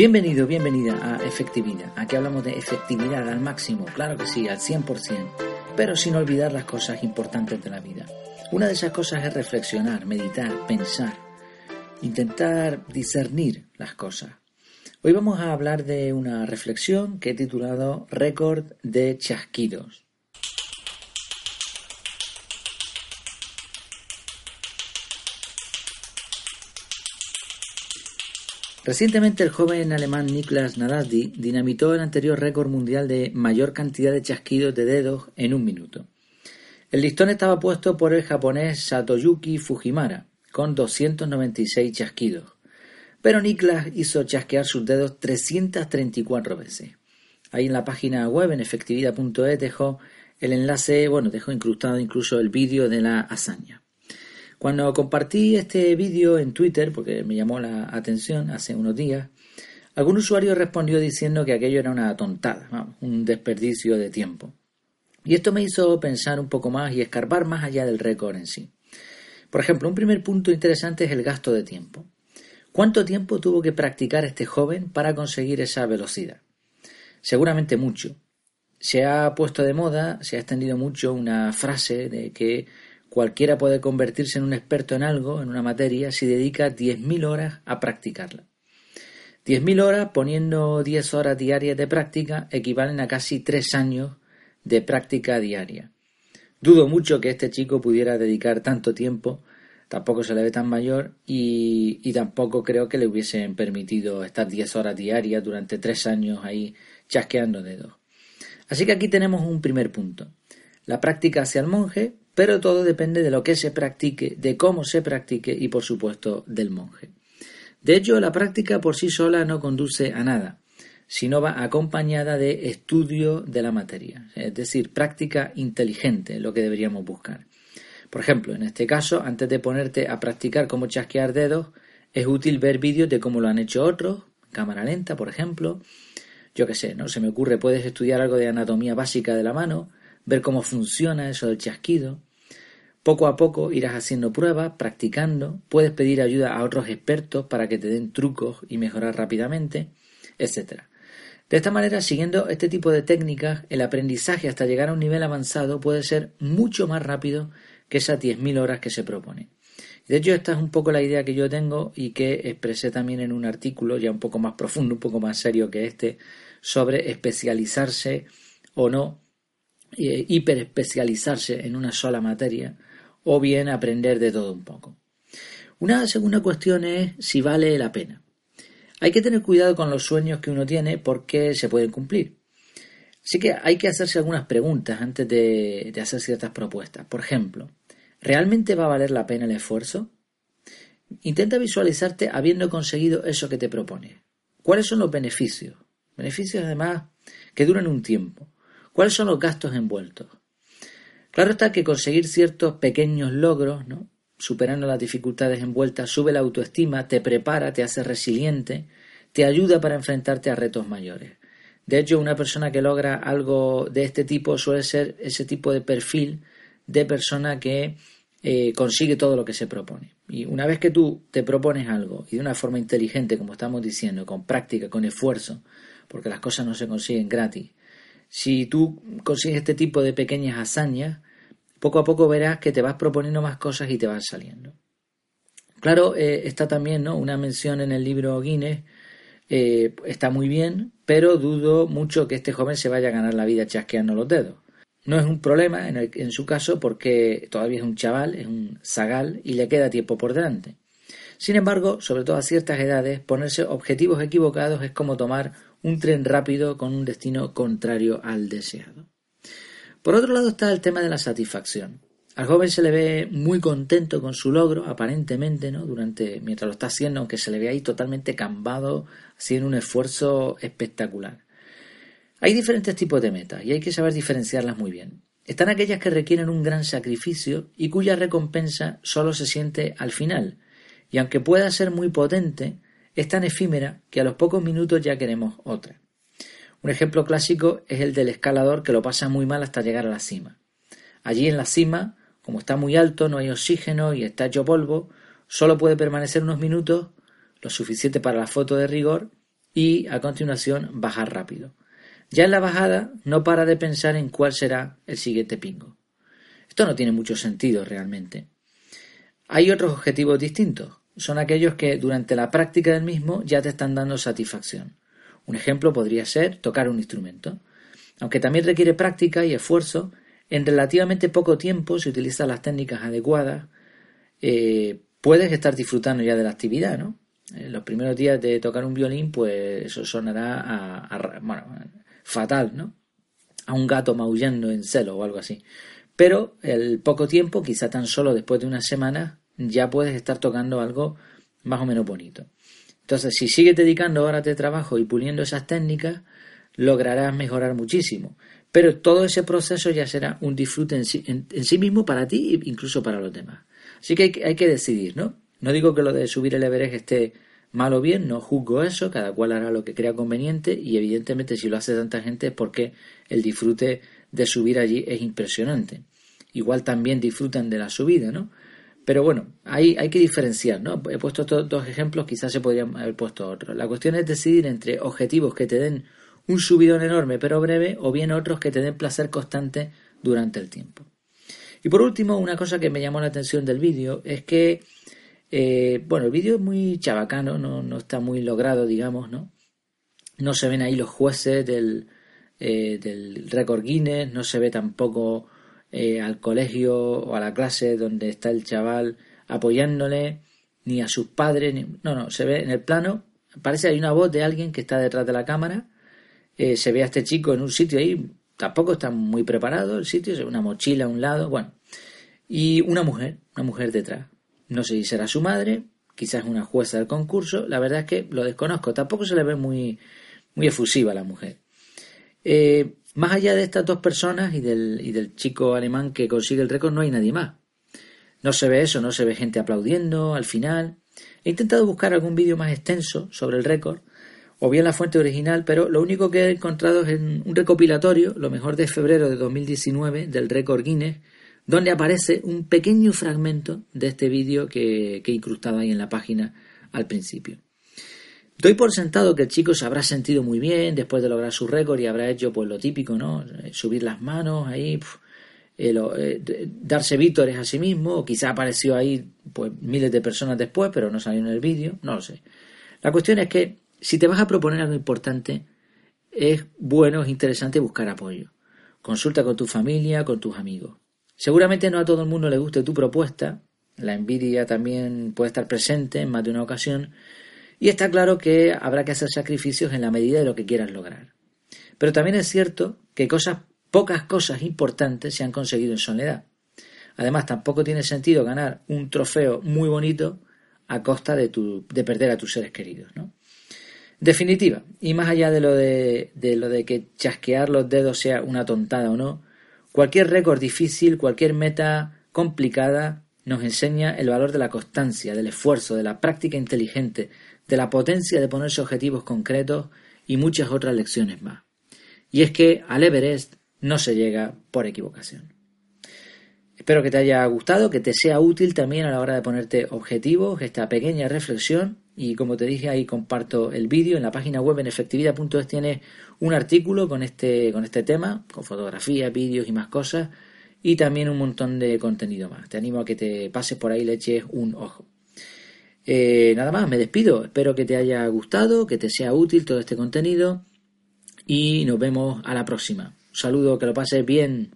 Bienvenido, bienvenida a Efectividad. Aquí hablamos de efectividad al máximo, claro que sí, al 100%, pero sin olvidar las cosas importantes de la vida. Una de esas cosas es reflexionar, meditar, pensar, intentar discernir las cosas. Hoy vamos a hablar de una reflexión que he titulado Récord de chasquidos. Recientemente el joven alemán Niklas Nadaldi dinamitó el anterior récord mundial de mayor cantidad de chasquidos de dedos en un minuto. El listón estaba puesto por el japonés Satoyuki Fujimara, con 296 chasquidos. Pero Niklas hizo chasquear sus dedos 334 veces. Ahí en la página web, en efectividad.es, dejó el enlace, bueno, dejó incrustado incluso el vídeo de la hazaña. Cuando compartí este vídeo en Twitter, porque me llamó la atención hace unos días, algún usuario respondió diciendo que aquello era una tontada, un desperdicio de tiempo. Y esto me hizo pensar un poco más y escarbar más allá del récord en sí. Por ejemplo, un primer punto interesante es el gasto de tiempo. ¿Cuánto tiempo tuvo que practicar este joven para conseguir esa velocidad? Seguramente mucho. Se ha puesto de moda, se ha extendido mucho una frase de que Cualquiera puede convertirse en un experto en algo, en una materia, si dedica 10.000 horas a practicarla. 10.000 horas, poniendo 10 horas diarias de práctica, equivalen a casi 3 años de práctica diaria. Dudo mucho que este chico pudiera dedicar tanto tiempo, tampoco se le ve tan mayor y, tampoco creo que le hubiesen permitido estar 10 horas diarias durante 3 años ahí chasqueando dedos. Así que aquí tenemos un primer punto. La práctica hacia el monje pero todo depende de lo que se practique, de cómo se practique y por supuesto del monje. De hecho, la práctica por sí sola no conduce a nada, sino va acompañada de estudio de la materia, es decir, práctica inteligente, lo que deberíamos buscar. Por ejemplo, en este caso, antes de ponerte a practicar cómo chasquear dedos, es útil ver vídeos de cómo lo han hecho otros, cámara lenta, por ejemplo. Yo qué sé, ¿no? Se me ocurre, puedes estudiar algo de anatomía básica de la mano, ver cómo funciona eso del chasquido. Poco a poco irás haciendo pruebas, practicando, puedes pedir ayuda a otros expertos para que te den trucos y mejorar rápidamente, etc. De esta manera, siguiendo este tipo de técnicas, el aprendizaje hasta llegar a un nivel avanzado puede ser mucho más rápido que esas 10.000 horas que se propone. De hecho, esta es un poco la idea que yo tengo y que expresé también en un artículo ya un poco más profundo, un poco más serio que este, sobre especializarse o no eh, hiperespecializarse en una sola materia o bien aprender de todo un poco. Una segunda cuestión es si vale la pena. Hay que tener cuidado con los sueños que uno tiene porque se pueden cumplir. Así que hay que hacerse algunas preguntas antes de, de hacer ciertas propuestas. Por ejemplo, ¿realmente va a valer la pena el esfuerzo? Intenta visualizarte habiendo conseguido eso que te propones. ¿Cuáles son los beneficios? Beneficios además que duran un tiempo. ¿Cuáles son los gastos envueltos? Claro está que conseguir ciertos pequeños logros, ¿no? superando las dificultades envueltas, sube la autoestima, te prepara, te hace resiliente, te ayuda para enfrentarte a retos mayores. De hecho, una persona que logra algo de este tipo suele ser ese tipo de perfil de persona que eh, consigue todo lo que se propone. Y una vez que tú te propones algo y de una forma inteligente, como estamos diciendo, con práctica, con esfuerzo, porque las cosas no se consiguen gratis, si tú consigues este tipo de pequeñas hazañas, poco a poco verás que te vas proponiendo más cosas y te van saliendo. Claro, eh, está también ¿no? una mención en el libro Guinness, eh, está muy bien, pero dudo mucho que este joven se vaya a ganar la vida chasqueando los dedos. No es un problema en, su caso porque todavía es un chaval, es un zagal y le queda tiempo por delante. Sin embargo, sobre todo a ciertas edades, ponerse objetivos equivocados es como tomar un tren rápido con un destino contrario al deseado. Por otro lado está el tema de la satisfacción. Al joven se le ve muy contento con su logro, aparentemente, ¿no? Durante, mientras lo está haciendo, aunque se le ve ahí totalmente cambado, haciendo un esfuerzo espectacular. Hay diferentes tipos de metas y hay que saber diferenciarlas muy bien. Están aquellas que requieren un gran sacrificio y cuya recompensa solo se siente al final. Y aunque pueda ser muy potente, es tan efímera que a los pocos minutos ya queremos otra. Un ejemplo clásico es el del escalador que lo pasa muy mal hasta llegar a la cima. Allí en la cima, como está muy alto, no hay oxígeno y está hecho polvo, solo puede permanecer unos minutos, lo suficiente para la foto de rigor, y a continuación bajar rápido. Ya en la bajada no para de pensar en cuál será el siguiente pingo. Esto no tiene mucho sentido realmente. Hay otros objetivos distintos. Son aquellos que durante la práctica del mismo ya te están dando satisfacción. Un ejemplo podría ser tocar un instrumento. Aunque también requiere práctica y esfuerzo, en relativamente poco tiempo, si utilizas las técnicas adecuadas, eh, puedes estar disfrutando ya de la actividad, ¿no? En los primeros días de tocar un violín, pues eso sonará a, bueno, fatal, ¿no? A un gato maullando en celo o algo así. Pero el poco tiempo, quizá tan solo después de una semana, ya puedes estar tocando algo más o menos bonito. Entonces, si sigues dedicando horas de trabajo y puliendo esas técnicas, lograrás mejorar muchísimo. Pero todo ese proceso ya será un disfrute en sí, en sí mismo para ti e incluso para los demás. Así que hay, que decidir, ¿no? No digo que lo de subir el Everest esté mal o bien, no juzgo eso, cada cual hará lo que crea conveniente y evidentemente si lo hace tanta gente es porque el disfrute de subir allí es impresionante. Igual también disfrutan de la subida, ¿no? Pero bueno, hay, hay que diferenciar, ¿no? He puesto estos dos ejemplos, quizás se podrían haber puesto otros. La cuestión es decidir entre objetivos que te den un subidón enorme pero breve o bien otros que te den placer constante durante el tiempo. Y por último, una cosa que me llamó la atención del vídeo es que, eh, bueno, el vídeo es muy chabacano, no, no, está muy logrado, digamos, ¿no? No se ven ahí los jueces del, eh, del récord Guinness, no se ve tampoco eh, al colegio o a la clase donde está el chaval apoyándole, ni a sus padres, no, no, se ve en el plano, parece que hay una voz de alguien que está detrás de la cámara, se ve a este chico en un sitio ahí Tampoco está muy preparado el sitio, una mochila a un lado, bueno. Y una mujer, una mujer detrás. No sé si será su madre, quizás una jueza del concurso, la verdad es que lo desconozco, tampoco se le ve muy, muy efusiva la mujer. Eh, más allá de estas dos personas y del, y del chico alemán que consigue el récord, no hay nadie más. No se ve eso, no se ve gente aplaudiendo al final. He intentado buscar algún vídeo más extenso sobre el récord, o bien la fuente original, pero lo único que he encontrado es en un recopilatorio, lo mejor de febrero de 2019, del récord Guinness, donde aparece un pequeño fragmento de este vídeo que, he incrustado ahí en la página al principio. Doy por sentado que el chico se habrá sentido muy bien después de lograr su récord y habrá hecho pues lo típico, ¿no? Subir las manos ahí, eh, eh, darse vítores a sí mismo, quizá apareció ahí pues miles de personas después, pero no salió en el vídeo, no lo sé. La cuestión es que si te vas a proponer algo importante, es bueno, es interesante buscar apoyo. Consulta con tu familia, con tus amigos. Seguramente no a todo el mundo le guste tu propuesta, la envidia también puede estar presente en más de una ocasión, y está claro que habrá que hacer sacrificios en la medida de lo que quieras lograr. Pero también es cierto que pocas cosas importantes se han conseguido en soledad. Además, tampoco tiene sentido ganar un trofeo muy bonito a costa de, tu, de perder a tus seres queridos, ¿no? Definitiva, y más allá de lo de lo de que chasquear los dedos sea una tontada o no, cualquier récord difícil, cualquier meta complicada nos enseña el valor de la constancia, del esfuerzo, de la práctica inteligente, de la potencia de ponerse objetivos concretos y muchas otras lecciones más. Y es que al Everest no se llega por equivocación. Espero que te haya gustado, que te sea útil también a la hora de ponerte objetivos, esta pequeña reflexión y como te dije ahí comparto el vídeo en la página web en efectividad.es tienes un artículo con este con este tema con fotografías vídeos y más cosas y también un montón de contenido más. Te animo a que te pases por ahí le eches un ojo. Eh, nada más me despido. Espero que te haya gustado que te sea útil todo este contenido y nos vemos a la próxima. Un saludo que lo pases bien